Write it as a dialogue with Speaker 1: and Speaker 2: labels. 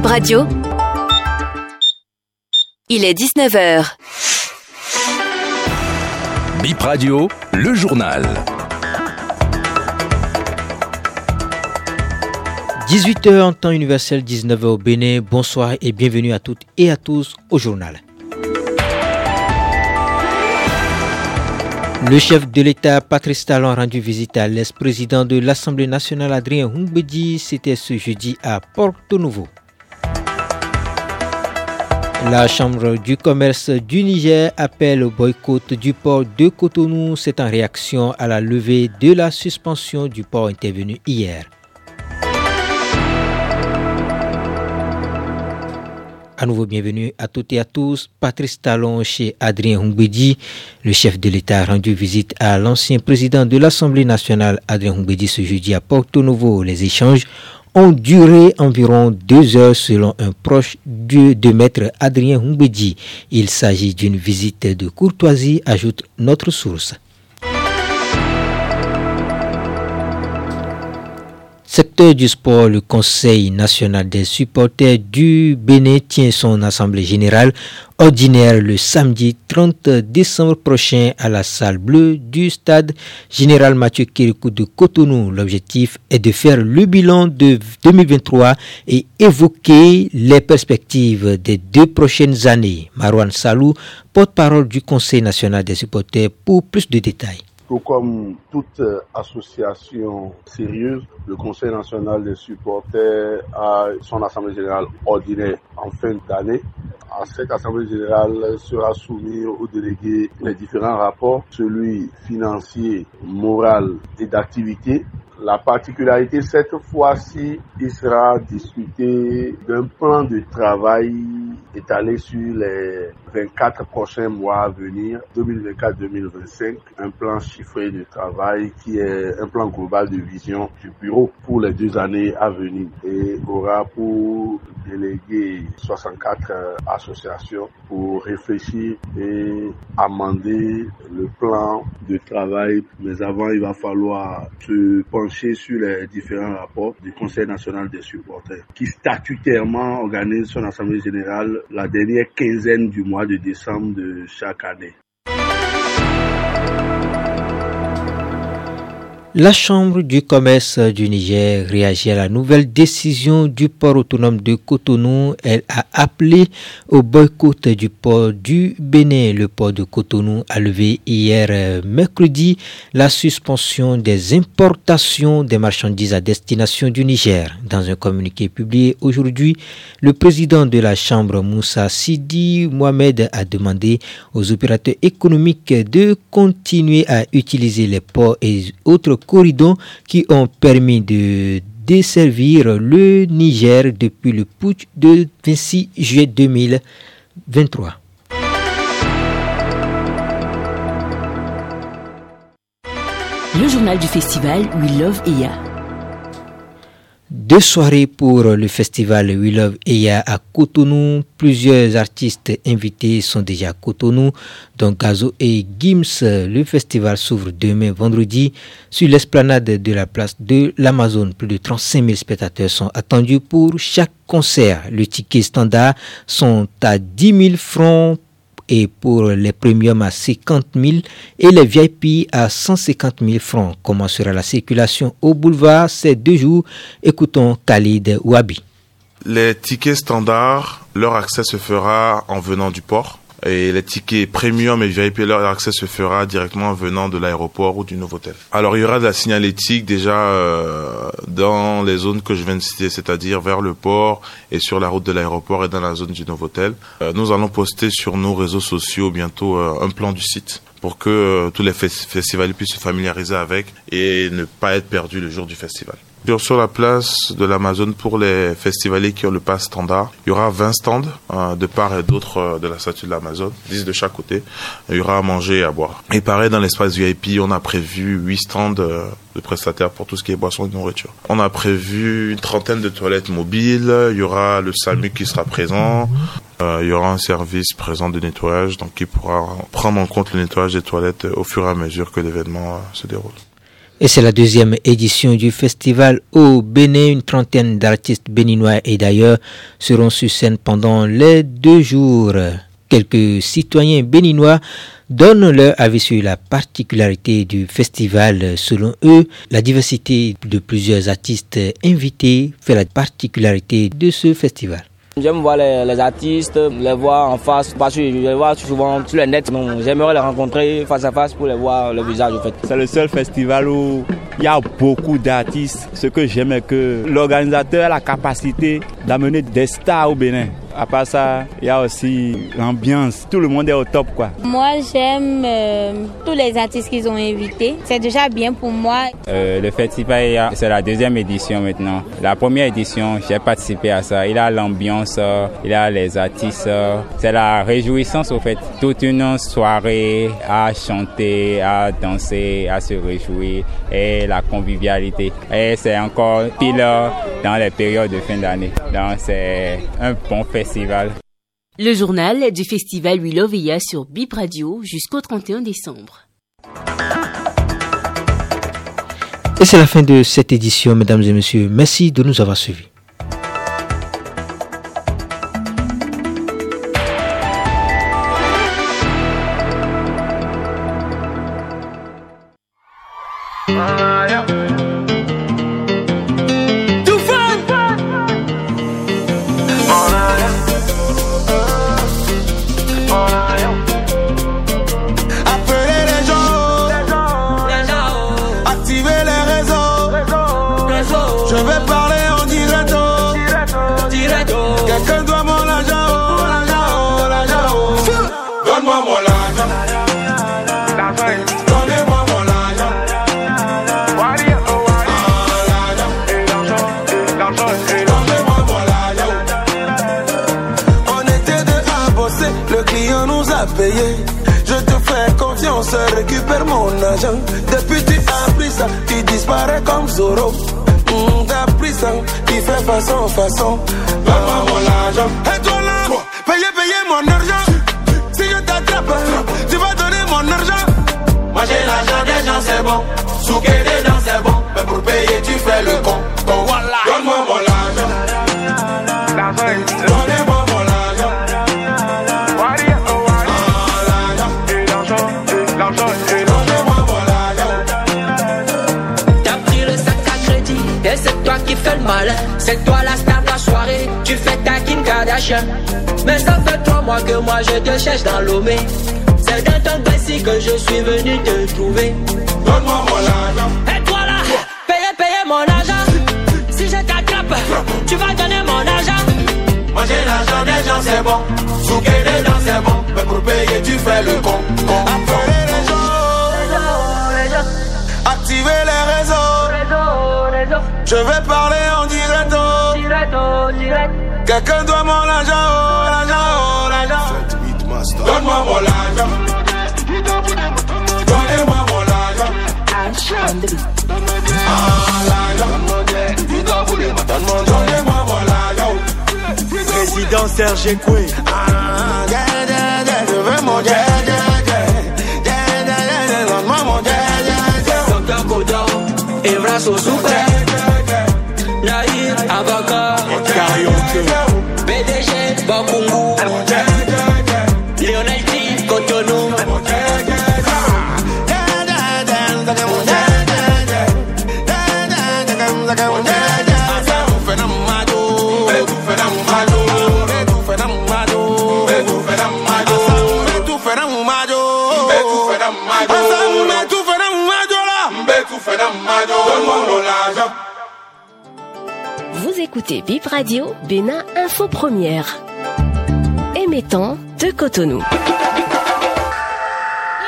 Speaker 1: Bip Radio. Il est 19h.
Speaker 2: Bip Radio, le journal.
Speaker 3: 18h en temps universel, 19h au Bénin. Bonsoir et bienvenue à toutes et à tous au journal. Le chef de l'État, Patrice Talon, a rendu visite à l'ex-président de l'Assemblée nationale, Adrien Humbedi. C'était ce jeudi à Porto Novo. La Chambre du commerce du Niger appelle au boycott du port de Cotonou. C'est en réaction à la levée de la suspension du port intervenu hier. À nouveau, bienvenue à toutes et à tous. Patrice Talon chez Adrien Humbedi. Le chef de l'État a rendu visite à l'ancien président de l'Assemblée nationale, Adrien Humbedi, ce jeudi à Porto Novo. Les échanges ont duré environ deux heures selon un proche de, de maître Adrien Humbedi. Il s'agit d'une visite de courtoisie, ajoute notre source. Secteur du sport, le Conseil national des supporters du Bénin tient son assemblée générale ordinaire le samedi 30 décembre prochain à la salle bleue du stade général Mathieu Kirikou de Cotonou. L'objectif est de faire le bilan de 2023 et évoquer les perspectives des deux prochaines années. Marwan Salou, porte-parole du Conseil national des supporters, pour plus de détails.
Speaker 4: Tout comme toute association sérieuse, le Conseil national des supporters a son assemblée générale ordinaire en fin d'année. À cette assemblée générale sera soumis aux délégués les différents rapports, celui financier, moral et d'activité, la particularité cette fois-ci, il sera discuté d'un plan de travail étalé sur les 24 prochains mois à venir, 2024-2025, un plan chiffré de travail qui est un plan global de vision du bureau pour les deux années à venir et aura pour déléguer 64 associations pour réfléchir et amender le plan de travail. Mais avant, il va falloir se pencher sur les différents rapports du Conseil national des supporters qui statutairement organise son assemblée générale la dernière quinzaine du mois de décembre de chaque année.
Speaker 3: La Chambre du commerce du Niger réagit à la nouvelle décision du port autonome de Cotonou. Elle a appelé au boycott du port du Bénin. Le port de Cotonou a levé hier euh, mercredi la suspension des importations des marchandises à destination du Niger. Dans un communiqué publié aujourd'hui, le président de la Chambre, Moussa Sidi Mohamed, a demandé aux opérateurs économiques de continuer à utiliser les ports et autres corridors qui ont permis de desservir le Niger depuis le putsch de 26 juillet 2023.
Speaker 1: Le journal du festival We Love Eya.
Speaker 3: Deux soirées pour le festival We Love Eya à Cotonou. Plusieurs artistes invités sont déjà à Cotonou, dont Gazo et Gims. Le festival s'ouvre demain vendredi sur l'esplanade de la place de l'Amazon. Plus de 35 000 spectateurs sont attendus pour chaque concert. Le ticket standard sont à 10 000 francs et pour les premiums à 50 000 et les VIP à 150 000 francs. Comment sera la circulation au boulevard ces deux jours? Écoutons Khalid Wabi.
Speaker 5: Les tickets standards, leur accès se fera en venant du port. Et les tickets premium et VIP, leur accès se fera directement en venant de l'aéroport ou du Novotel. Alors il y aura de la signalétique déjà euh, dans les zones que je viens de citer, c'est-à-dire vers le port et sur la route de l'aéroport et dans la zone du Novotel. Euh, nous allons poster sur nos réseaux sociaux bientôt euh, un plan du site pour que euh, tous les fes- festivaliers puissent se familiariser avec et ne pas être perdus le jour du festival. Sur- la place de l'Amazon, pour les festivaliers qui ont le pass standard, il y aura 20 stands euh, de part et d'autre euh, de la statue de l'Amazon, 10 de chaque côté. Il y aura à manger et à boire. Et pareil, dans l'espace VIP, on a prévu 8 stands de prestataires pour tout ce qui est boissons et nourriture. On a prévu une trentaine de toilettes mobiles. Il y aura le SAMU qui sera présent. Euh, il y aura un service présent de nettoyage, donc qui pourra prendre en compte le nettoyage des toilettes euh, au fur et à mesure que l'événement euh, se déroule.
Speaker 3: Et c'est la deuxième édition du festival au Bénin. Une trentaine d'artistes béninois et d'ailleurs seront sur scène pendant les deux jours. Quelques citoyens béninois donnent leur avis sur la particularité du festival. Selon eux, la diversité de plusieurs artistes invités fait la particularité de ce festival.
Speaker 6: J'aime voir les, artistes, les voir en face, parce que je les vois souvent sur le net. J'aimerais les rencontrer face à face pour les voir le visage. En fait.
Speaker 7: C'est le seul festival où il y a beaucoup d'artistes. Ce que j'aime est que l'organisateur a la capacité d'amener des stars au Bénin. À part ça, il y a aussi l'ambiance. Tout le monde est au top, quoi.
Speaker 8: Moi, j'aime euh, tous les artistes qu'ils ont invités. C'est déjà bien pour moi.
Speaker 9: Euh, le festival, c'est la deuxième édition maintenant. La première édition, j'ai participé à ça. Il a l'ambiance, euh, il a les artistes. C'est la réjouissance, au fait. Toute une soirée à chanter, à danser, à se réjouir et la convivialité. Et c'est encore pile dans les périodes de fin d'année. Donc, c'est un bon festival
Speaker 1: le journal du festival We Love sur Bip Radio jusqu'au 31 décembre.
Speaker 3: Et c'est la fin de cette édition, mesdames et messieurs. Merci de nous avoir suivis.
Speaker 10: Récupère mon argent. Depuis tu as pris ça, tu disparais comme Zoro. Mmh, t'as pris ça, tu fais façon, façon. Donne-moi mon argent. Et toi là, payez, payez mon argent. Si je t'attrape, tu vas donner mon argent. Moi j'ai l'argent des gens, c'est bon. Souquer des gens, c'est bon. Mais pour payer, tu fais le con.
Speaker 11: Fais le malin. C'est toi la star de la soirée, tu fais ta Kim Kardashian. Mais ça fait trois mois que moi je te cherche dans l'omé. C'est dans ton ici que je suis venu te trouver.
Speaker 10: Donne-moi mon argent.
Speaker 11: Et toi là, payez, payez mon argent. Si je t'attrape, tu vas donner mon argent.
Speaker 10: Moi j'ai l'argent des gens, c'est bon. Souquer des gens, c'est bon. Mais pour payer, tu fais le con. Appeler les Les réseaux. Je vais parler en direct. Quelqu'un doit mon argent, oh, l'argent, oh, l'argent. Donne-moi mon argent. Donnez-moi mon argent. Donnez-moi mon argent.
Speaker 12: Président Serge.
Speaker 10: Ah, je veux mon
Speaker 11: so super. Naïd, Abaka. Bdg, Bakungu.
Speaker 1: Vous écoutez Bip Radio, Bénin Info Première. Émettant de Cotonou.